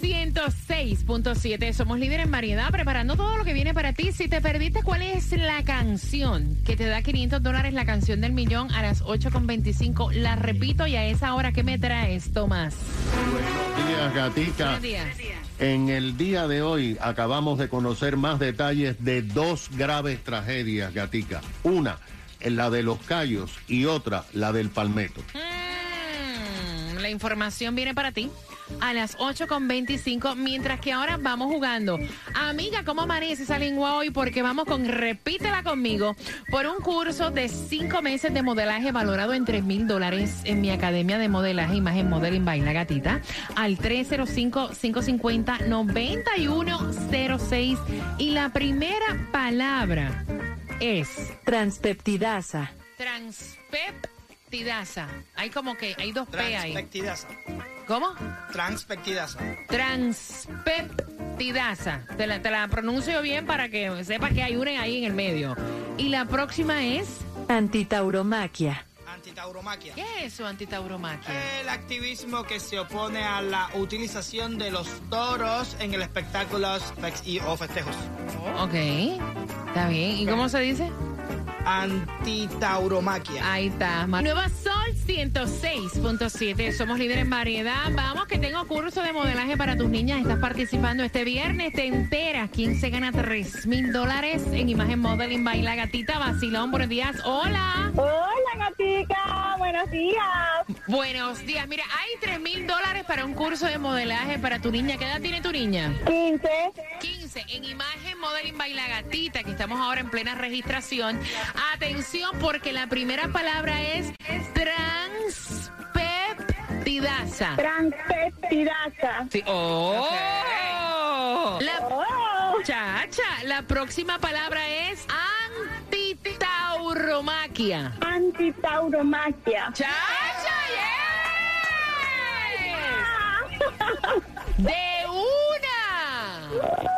106.7, somos líderes en variedad, preparando todo lo que viene para ti. Si te perdiste, ¿cuál es la canción que te da 500 dólares, la canción del millón a las 8.25? La repito y a esa hora, ¿qué me traes, Tomás? Buenos días, Gatica. Buenos días. En el día de hoy acabamos de conocer más detalles de dos graves tragedias, Gatica. Una, la de los Cayos y otra, la del Palmetto. Mm, la información viene para ti a las 8.25, mientras que ahora vamos jugando. Amiga, ¿cómo amanece esa lengua hoy? Porque vamos con Repítela conmigo por un curso de cinco meses de modelaje valorado en 3 mil dólares en mi academia de modelaje, imagen modeling baila gatita, al 305-550-9106. Y la primera palabra es Transpeptidasa. transpeptidasa. Hay como que, hay dos P ahí. Transpectidasa. ¿Cómo? Transpectidasa. Transpeptidasa. Te la, te la pronuncio bien para que sepas que hay una ahí en el medio. Y la próxima es. Antitauromaquia. Antitauromaquia. ¿Qué es eso, antitauromaquia? El activismo que se opone a la utilización de los toros en el espectáculo y, o festejos. Ok. Está bien. ¿Y cómo se dice? Antitauromaquia. Ahí está. Nueva Sol 106.7. Somos líderes en variedad. Vamos, que tengo curso de modelaje para tus niñas. Estás participando este viernes. Te enteras quién se gana 3 mil dólares en imagen modeling baila gatita. Vacilón, buenos días. Hola. Hola, gatica. Buenos días. Buenos días. Mira, hay 3 mil dólares para un curso de modelaje para tu niña. ¿Qué edad tiene tu niña? 15. 15 en imagen modeling baila gatita, que estamos ahora en plena registración. Atención, porque la primera palabra es transpeptidasa. Transpeptidasa. Sí. Oh. La Oh. chacha, la próxima palabra es antitauromaquia. Antitauromaquia. Chacha, yes. De una.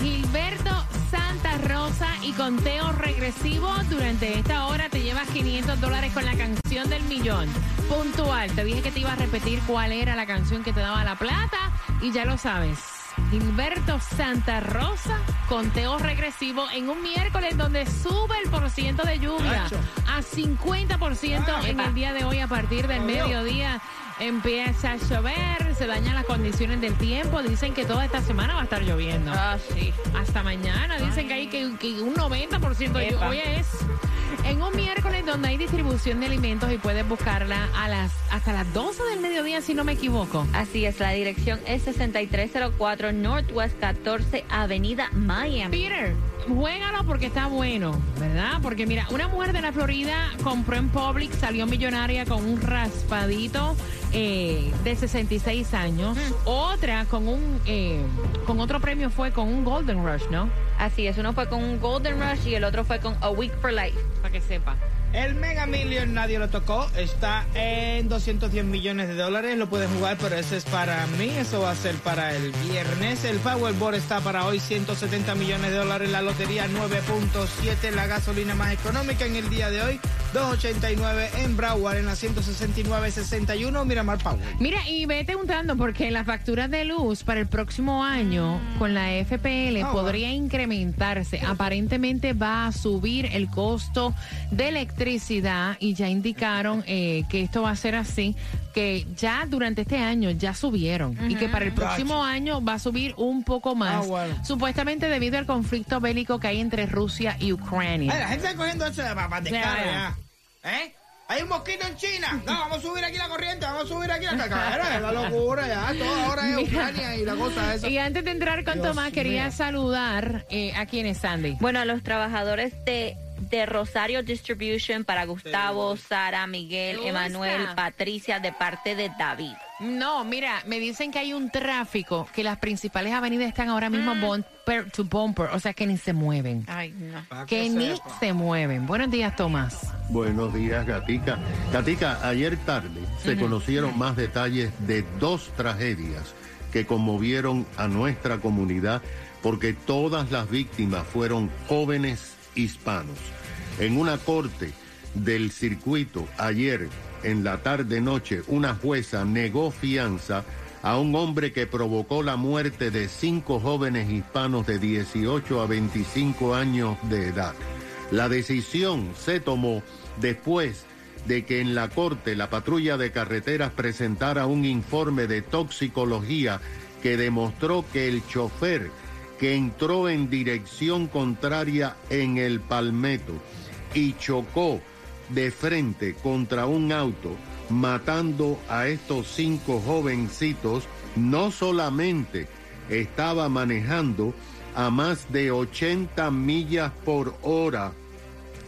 Gilberto Santa Rosa y conteo regresivo. Durante esta hora te llevas 500 dólares con la canción del millón. Puntual. Te dije que te iba a repetir cuál era la canción que te daba la plata y ya lo sabes. Gilberto Santa Rosa, conteo regresivo en un miércoles donde sube el porciento de lluvia a 50% en el día de hoy a partir del mediodía. Empieza a llover, se dañan las condiciones del tiempo. Dicen que toda esta semana va a estar lloviendo. Ah, sí. Hasta mañana dicen que hay que, que un 90% de lluvia. Hoy es en un miércoles donde hay distribución de alimentos y puedes buscarla a las hasta las 12 del mediodía, si no me equivoco. Así es, la dirección es 6304 Northwest 14 Avenida Miami. Peter, juégalo porque está bueno, ¿verdad? Porque mira, una mujer de la Florida compró en Publix, salió millonaria con un raspadito eh, de 66 años. Otra con un eh, con otro premio fue con un Golden Rush, ¿no? Así es, uno fue con un Golden Rush y el otro fue con A Week for Life. Para que sepa. El Mega Million nadie lo tocó. Está en 210 millones de dólares. Lo pueden jugar, pero ese es para mí. Eso va a ser para el viernes. El Powerball está para hoy 170 millones de dólares. La lotería 9.7. La gasolina más económica en el día de hoy 289 en Broward en la 169.61 Miramar Power. Mira, y vete untando porque las facturas de luz para el próximo año con la FPL Ah, podría incrementarse. Aparentemente va a subir el costo de electricidad y ya indicaron eh, que esto va a ser así, que ya durante este año ya subieron y que para el próximo año va a subir un poco más. Ah, bueno. Supuestamente debido al conflicto bélico que hay entre Rusia y Ucrania. Ay, la gente está cogiendo eso de papas de cara ya. ¿Eh? Hay un mosquito en China. No, vamos a subir aquí la corriente, vamos a subir aquí la cacara. Es la locura ya. Todo ahora es Ucrania y la cosa esa. Y antes de entrar con Dios Tomás, quería saludar eh, a quién es Sandy. Bueno, a los trabajadores de, de Rosario Distribution para Gustavo, Sara, Miguel. Emanuel, Patricia, de parte de David. No, mira, me dicen que hay un tráfico, que las principales avenidas están ahora mismo bumper to bumper, o sea que ni se mueven. Ay, no. Pa' Que ni se mueven. Buenos días, Tomás. Buenos días, Gatica. Gatica, ayer tarde se conocieron más detalles de dos tragedias que conmovieron a nuestra comunidad porque todas las víctimas fueron jóvenes hispanos. En una corte del circuito ayer en la tarde-noche, una jueza negó fianza a un hombre que provocó la muerte de cinco jóvenes hispanos de 18 a 25 años de edad. La decisión se tomó después de que en la corte la patrulla de carreteras presentara un informe de toxicología que demostró que el chofer que entró en dirección contraria en el Palmetto y chocó de frente contra un auto, matando a estos cinco jovencitos, no solamente estaba manejando a más de 80 millas por hora,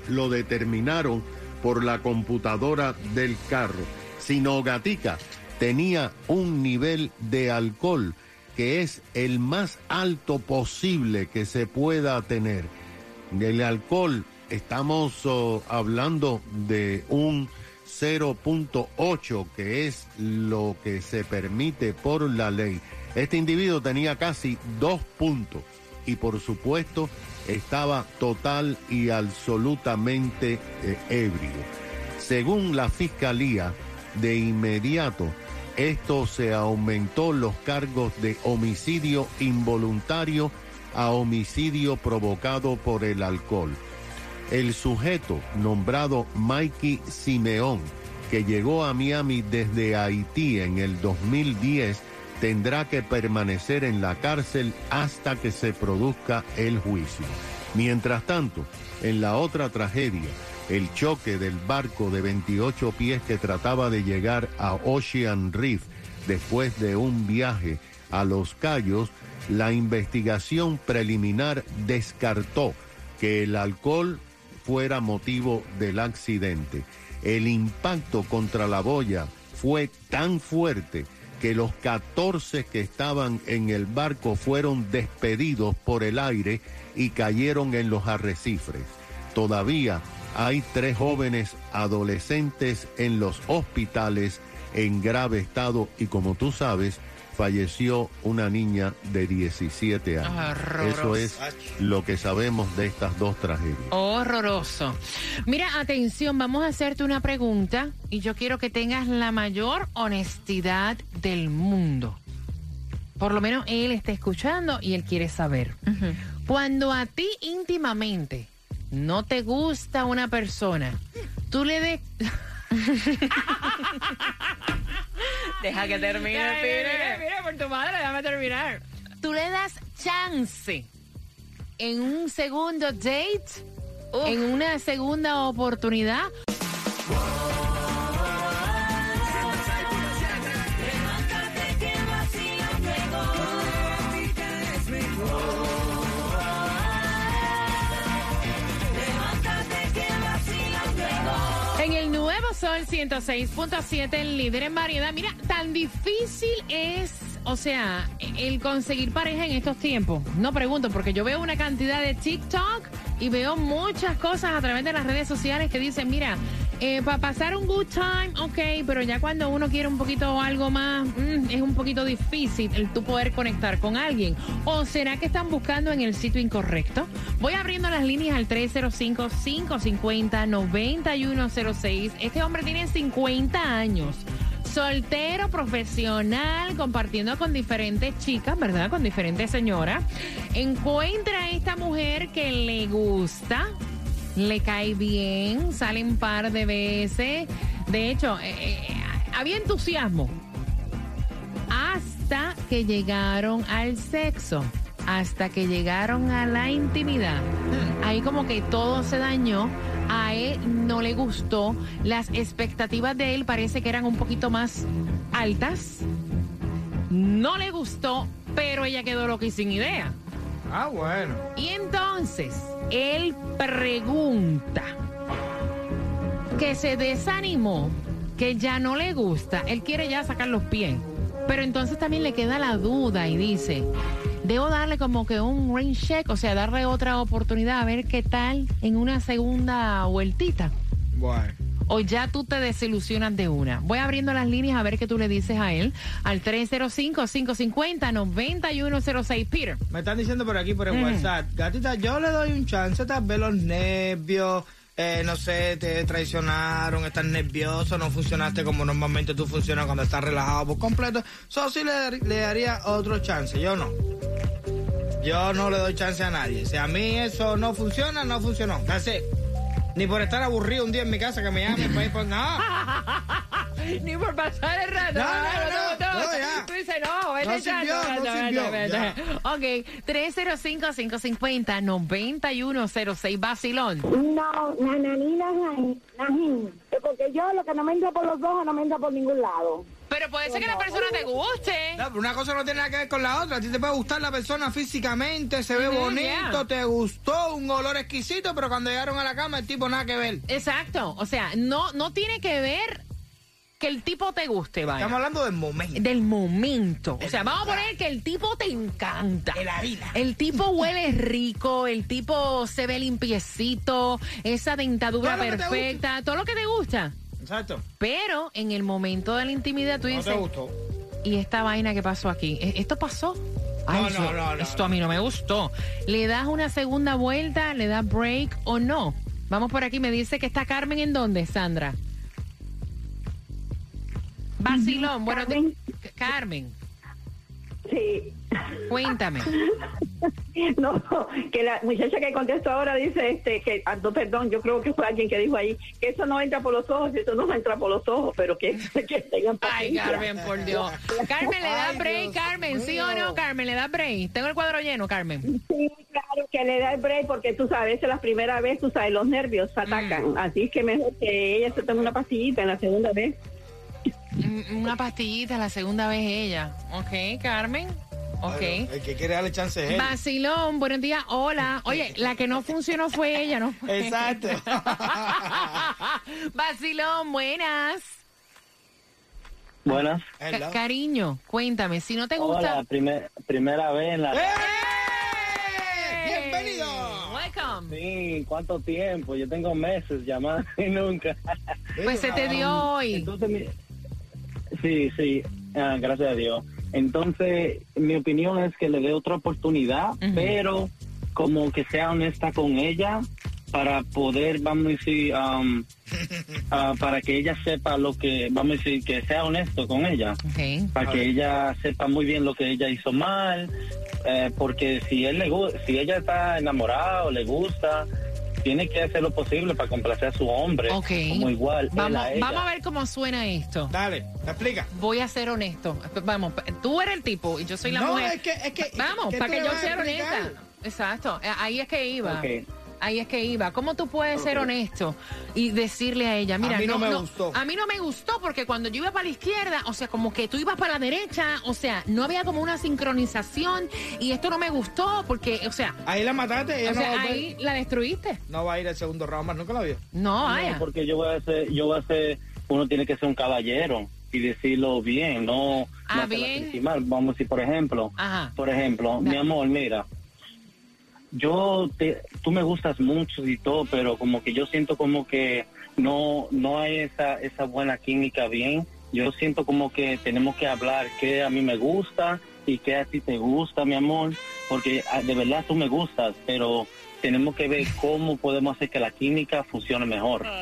lo determinaron por la computadora del carro, sino Gatica tenía un nivel de alcohol que es el más alto posible que se pueda tener. El alcohol, estamos oh, hablando de un 0.8, que es lo que se permite por la ley. Este individuo tenía casi dos puntos y por supuesto estaba total y absolutamente eh, ebrio. Según la fiscalía, de inmediato esto se aumentó los cargos de homicidio involuntario a homicidio provocado por el alcohol. El sujeto nombrado Mikey Simeón, que llegó a Miami desde Haití en el 2010, tendrá que permanecer en la cárcel hasta que se produzca el juicio. Mientras tanto, en la otra tragedia, el choque del barco de 28 pies que trataba de llegar a Ocean Reef después de un viaje a Los Cayos, la investigación preliminar descartó que el alcohol fuera motivo del accidente. El impacto contra la boya fue tan fuerte que los 14 que estaban en el barco fueron despedidos por el aire y cayeron en los arrecifes. Todavía hay tres jóvenes adolescentes en los hospitales en grave estado y como tú sabes, falleció una niña de 17 años. Eso es lo que sabemos de estas dos tragedias. Horroroso. Mira, atención, vamos a hacerte una pregunta y yo quiero que tengas la mayor honestidad del mundo. Por lo menos él está escuchando y él quiere saber. Cuando a ti íntimamente no te gusta una persona, tú le des... Deja que termine, Mira, mira, por tu madre, déjame terminar. Tú le das chance en un segundo date, Uf. en una segunda oportunidad. El nuevo Sol 106.7, el líder en variedad. Mira, tan difícil es, o sea, el conseguir pareja en estos tiempos. No pregunto, porque yo veo una cantidad de TikTok y veo muchas cosas a través de las redes sociales que dicen, mira, para pasar un good time, ok, pero ya cuando uno quiere un poquito algo más, mm, es un poquito difícil el tú poder conectar con alguien. ¿O será que están buscando en el sitio incorrecto? Voy abriendo las líneas al 305-550-9106. Este hombre tiene 50 años. Soltero, profesional, compartiendo con diferentes chicas, ¿verdad? Con diferentes señoras. Encuentra a esta mujer que le gusta, le cae bien, sale un par de veces. De hecho, eh, eh, había entusiasmo hasta que llegaron al sexo, hasta que llegaron a la intimidad. Ahí como que todo se dañó a él no le gustó. Las expectativas de él parece que eran un poquito más altas. No le gustó, pero ella quedó loca y sin idea. Ah, bueno. Y entonces, él pregunta que se desanimó, que ya no le gusta, él quiere ya sacar los pies. Pero entonces también le queda la duda y dice, debo darle como que un rain check, o sea, darle otra oportunidad a ver qué tal en una segunda vueltita. Bueno. O ya tú te desilusionas de una. Voy abriendo las líneas a ver qué tú le dices a él al 305-550-9106. Peter. Me están diciendo por aquí, por el WhatsApp, gatita, yo le doy un chance, tal vez los nervios, eh, no sé, te traicionaron, estás nervioso, no funcionaste como normalmente tú funcionas cuando estás relajado por completo. Eso sí le, le daría otro chance, yo no. Yo no le doy chance a nadie. Si a mí eso no funciona, no funcionó. Así. Ni por estar aburrido un día en mi casa que me llamen para ir por nada. Ni por pasar el rato. No, no, no, no, ya. Tú dices, no, vete No sirvió, no sirvió, vete. Ok, 305-550-9106, Basilón. No, nananina, najín. Porque yo lo que no me entra por los ojos no me entra por ningún lado. Pero puede ser que la persona te guste. No, pero una cosa no tiene nada que ver con la otra. A ti te puede gustar la persona físicamente, se ve bonito, yeah. te gustó, un olor exquisito, pero cuando llegaron a la cama el tipo nada que ver. Exacto, o sea, no, no tiene que ver que el tipo te guste, vaya. Estamos hablando del momento. Del momento. O sea, vamos a poner que el tipo te encanta. De la vida. El tipo huele rico, el tipo se ve limpiecito, esa dentadura Todo perfecta, todo lo que te gusta. Exacto. Pero en el momento de la intimidad tú No dices, te gustó. ¿y esta vaina que pasó aquí? ¿E- ¿Esto pasó? Ay, No, eso- no, no, no, esto a mí no me gustó. ¿Le das una segunda vuelta? ¿Le das break o no? Vamos por aquí, me dice que está Carmen en dónde, Sandra. Basilón, bueno, Carmen. Carmen, Sí. Cuéntame. No, que la muchacha que contestó ahora dice este que, ah, no, perdón, yo creo que fue alguien que dijo ahí que eso no entra por los ojos, eso no entra por los ojos, pero que, que tengan Ay, paciencia. Carmen, por Dios. Carmen, ¿le da Ay, break, Carmen? ¿Sí o no. Carmen? ¿Le da break? Tengo el cuadro lleno, Carmen. Sí, claro, que le da el break porque tú sabes, es la primera vez, tú sabes, los nervios se atacan. Así que mejor que ella se tome una pastillita en la segunda vez. Mm, Una pastillita, la segunda vez ella. Ok, Carmen. Ok. El que quiere darle chance es él. Vacilón, buenos días, hola. Oye, la que no funcionó fue ella, ¿no? Exacto. Vacilón, buenas. Buenas. Cariño, cuéntame, si no te gusta... Hola, primer- primera vez en la... ¡Eh! ¡Hey! ¡Bienvenido! Welcome. Sí, ¿cuánto tiempo? Yo tengo meses llamando y nunca. Pues se te dio hoy. Entonces, mi- sí, sí, ah, gracias a Dios. Entonces, mi opinión es que le dé otra oportunidad, pero como que sea honesta con ella para poder, vamos a decir, um, ah, para que ella sepa lo que, vamos a decir, que sea honesto con ella. Para que ella sepa muy bien lo que ella hizo mal, eh, porque si él le si ella está enamorada o le gusta, tiene que hacer lo posible para complacer a su hombre, Ok. como igual él Vamos, a ella. vamos a ver cómo suena esto. Dale, te explica. Voy a ser honesto. Vamos, tú eres el tipo y yo soy la No, mujer. es que- es que- Vamos, ¿qué para que yo sea honesta. Exacto, ahí es que iba. Ok. Ahí es que iba. ¿Cómo tú puedes ser honesto y decirle a ella, mira, mí no me gustó. A mí no me gustó porque cuando yo iba para la izquierda, o sea, como que tú ibas para la derecha, o sea, no había como una sincronización y esto no me gustó porque, o sea, Ahí la mataste, ella o no, sea, va a ahí la destruiste. no va a ir al segundo round más, nunca la vio. No, vaya. No, porque yo voy a ser, yo voy a ser, uno tiene que ser un caballero y decirlo bien, no, Ah, no bien. Vamos a decir, por ejemplo, Ajá. por ejemplo, mi amor, mira, yo te, tú me gustas mucho y todo, pero como que yo siento como que no, no hay esa, esa buena química bien. Yo siento como que tenemos que hablar qué a mí me gusta y qué a ti te gusta, mi amor, porque ah, de verdad tú me gustas, pero tenemos que ver cómo podemos hacer que la química funcione mejor. Ok.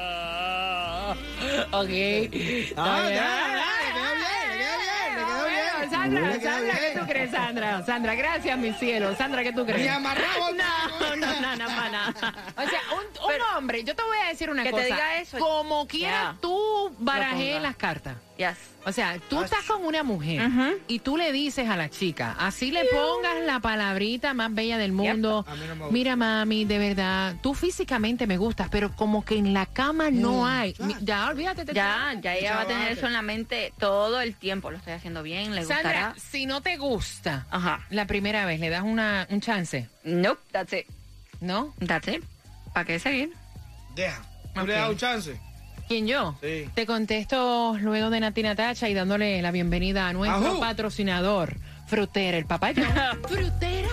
Ah, Está ya, bien. ya, le quedó bien, le quedó bien, le quedó bien. Bueno, Sandra, Sandra, ¿qué tú crees, Sandra? Sandra, gracias, mi cielo. Sandra, ¿qué tú crees? Ni amarrado, No, no, no, no, para nada. O sea, un, un hombre, yo te voy a decir una Que te cosa. diga eso. Como quiera Ya. tú barajé las cartas. Yes. O sea, tú estás con una mujer y tú le dices a la chica, así le pongas la palabrita más bella del mundo. A mí no me gusta. Mira, mami, de verdad, tú físicamente me gustas, pero como que en la cama no hay. Mi- Ya, olvídate. te- Ya, ya ella va a tener eso en la mente todo el tiempo. Lo estoy haciendo bien, le Sandra, gustará. si no te gusta Ajá. la primera vez, le das una, un chance, Nope, that's it. ¿no? That's it. ¿Para qué seguir? Deja. ¿Tú Ok. le das un chance? ¿Quién yo? Sí. Te contesto luego de Natina Tacha y dándole la bienvenida a nuestro Ajú. patrocinador, Frutera el Papayón. Frutera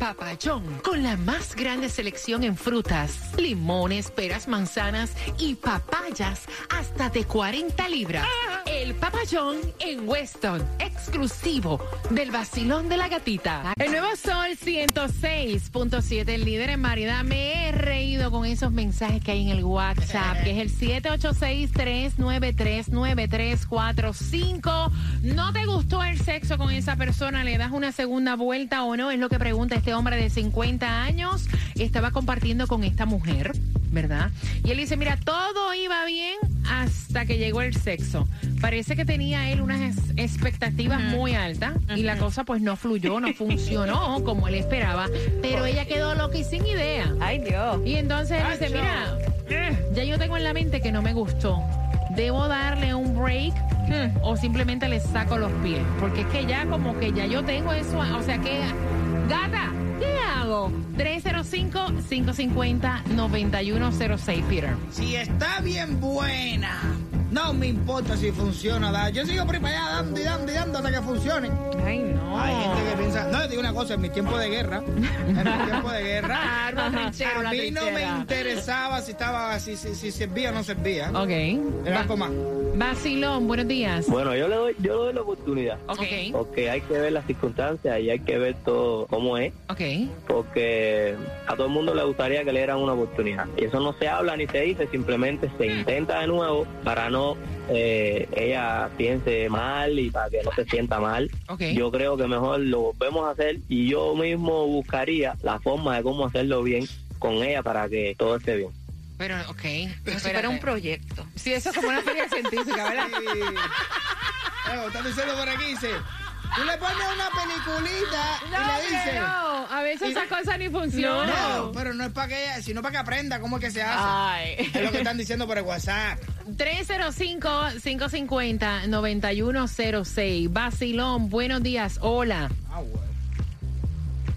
Papayón, con la más grande selección en frutas, limones, peras, manzanas y papayas hasta de 40 libras. El Papayón en Weston, exclusivo del vacilón de la gatita. El nuevo Sol 106.7, el líder en variedad. Me he reído con esos mensajes que hay en el WhatsApp, que es el 786-393-9345. ¿No te gustó el sexo con esa persona? ¿Le das una segunda vuelta o no? Es lo que pregunta este hombre de 50 años. Estaba compartiendo con esta mujer, ¿verdad? Y él dice, mira, todo iba bien hasta que llegó el sexo. Parece que tenía él unas expectativas muy altas y la cosa pues no fluyó, no funcionó como él esperaba, pero ella quedó loca y sin idea. Ay, Dios. Y entonces él dice, mira, ya yo tengo en la mente que no me gustó. ¿Debo darle un break Hmm, o simplemente le saco los pies? Porque es que ya como que ya yo tengo eso, o sea que, gata, ¿qué hago? 305-550-9106, Peter. Si está bien buena, no me importa si funciona. da. Yo sigo por ahí para allá dando y dando y dando hasta que funcione. Ay, no. Hay gente que piensa, no, te digo una cosa, en mi tiempo de guerra, en mi tiempo de guerra, trinchera, a mí no me interesaba si estaba, si, si, si servía o no servía. Ok. Era más. Vacilón, buenos días. Bueno, yo le doy, yo le doy la oportunidad. Ok. Porque hay que ver las circunstancias y hay que ver todo cómo es. Ok. Porque a todo el mundo le gustaría que le dieran una oportunidad. Y eso no se habla ni se dice, simplemente se intenta de nuevo para no eh, ella piense mal y para que no se sienta mal. Ok. Yo creo que mejor lo volvemos a hacer y yo mismo buscaría la forma de cómo hacerlo bien con ella para que todo esté bien. Pero, ok. Pero si fuera un proyecto. Sí, eso es como una feria científica, ¿verdad? Sí. Están diciendo por aquí, dice, tú le pones una peliculita No, y le dices... no. A veces Y- esa cosa ni funciona. No, pero no es para que ella, sino para que aprenda cómo es que se hace. Ay. Es lo que están diciendo por el WhatsApp. 305-550-9106. Bacilón, buenos días. Hola. Ah, bueno.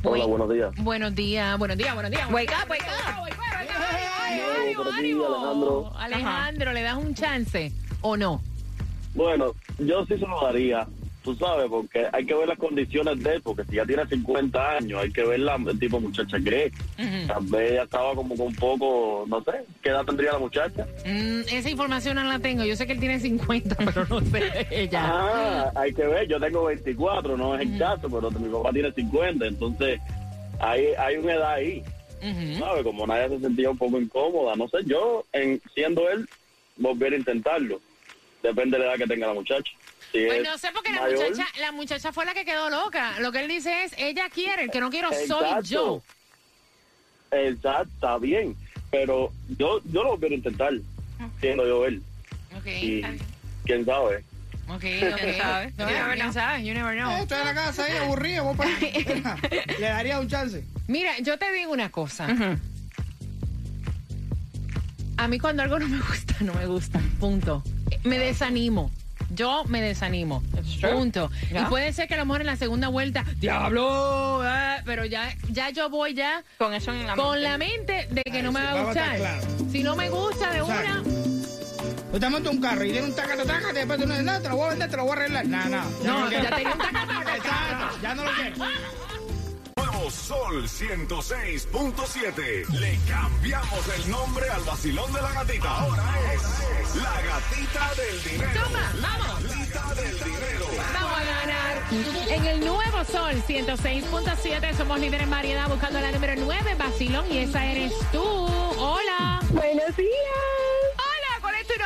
Hola, buenos días. Buenos días, buenos días, buenos días. Wake up, wake up. ánimo, ánimo. Alejandro. Alejandro, ¿le das un chance o no? Bueno, yo sí se lo daría, tú sabes, porque hay que ver las condiciones de él, porque si ya tiene 50 años, hay que ver la, el tipo de muchacha que es. Tal vez ella estaba como con un poco, no sé, ¿qué edad tendría la muchacha? Mm, esa información no la tengo. Yo sé que él tiene 50, pero no sé ella. Ah, hay que ver, yo tengo 24, no es el caso, pero mi papá tiene 50, entonces hay, hay una edad ahí, Ujú. ¿sabes? Como nadie se sentía un poco incómoda, no sé, yo, en, siendo él, volver a intentarlo. Depende de la edad que tenga la muchacha. Si Pues es no sé porque la mayor, muchacha, la muchacha fue la que quedó loca. Lo que él dice es, ella quiere, el que no quiero soy Exacto. yo. Exacto, está bien, pero yo yo lo a intentar, siendo yo él. Ok, Y quién sabe. ok, ¿Quién ok. sabe? No, You never ¿Quién know. sabe? You never Eh, know. estoy en la casa ahí aburrido, vos para Le daría un chance. Mira, yo te digo una cosa. Ujú. A mí cuando algo no me gusta, no me gusta. Punto. Me desanimo. Yo me desanimo. Punto. Y puede ser que a lo mejor en la segunda vuelta, diablo, eh, pero ya, ya yo voy ya Con eso en la con mente. la mente de que Ay, no me sí, va a gustar. claros. Si no me gusta de Exacto. una, Usted monta un carro y tiene un tacata y después tú no dices, no, te lo voy a vender, te lo voy a arreglar. No, no. no, lo quiero. ya tenía un tacataca. Exacto, ya no lo quiero. Sol 106.7. Le cambiamos el nombre al vacilón de la gatita. Ahora es la gatita del dinero. Toma, vamos. Gatita del dinero. Vamos a ganar. En el nuevo Sol 106.7 somos líderes en variedad buscando la número 9, Basilón, y esa eres tú. Hola. Buenos días.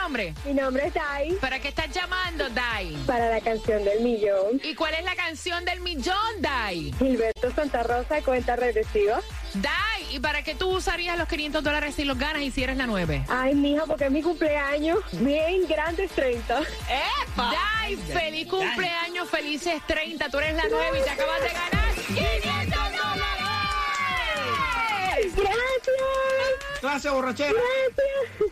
Nombre? Mi nombre es Dai ¿Para qué estás llamando, Dai? para la canción del millón. ¿Y cuál es la canción del millón, Dai? Gilberto Santa Rosa, cuenta regresiva. Dai, ¿y para qué tú usarías los 500 dólares si los ganas y si eres la 9? Ay, mija, porque es mi cumpleaños. Bien grandes 30. ¡Epa! Dai, feliz cumpleaños, felices 30. Tú eres la 9 y te acabas de ganar 500 dólares. Gracias. Clase borrachera.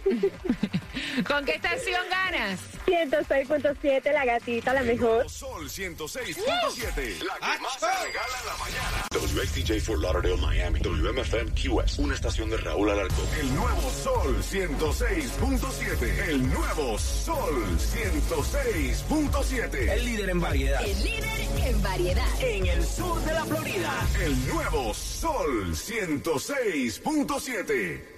Gracias. ¿Con qué estación ganas? 106.7, la gatita, la mejor. Sol 106.7. La que más se regala en la mañana. WXTJ for Lauderdale, Miami. WMFM QS. Una estación de Raúl Alarcón. El nuevo Sol 106.7. El nuevo Sol 106.7. El líder en variedad. El líder en variedad. En el sur de la Florida. El nuevo Sol 106.7.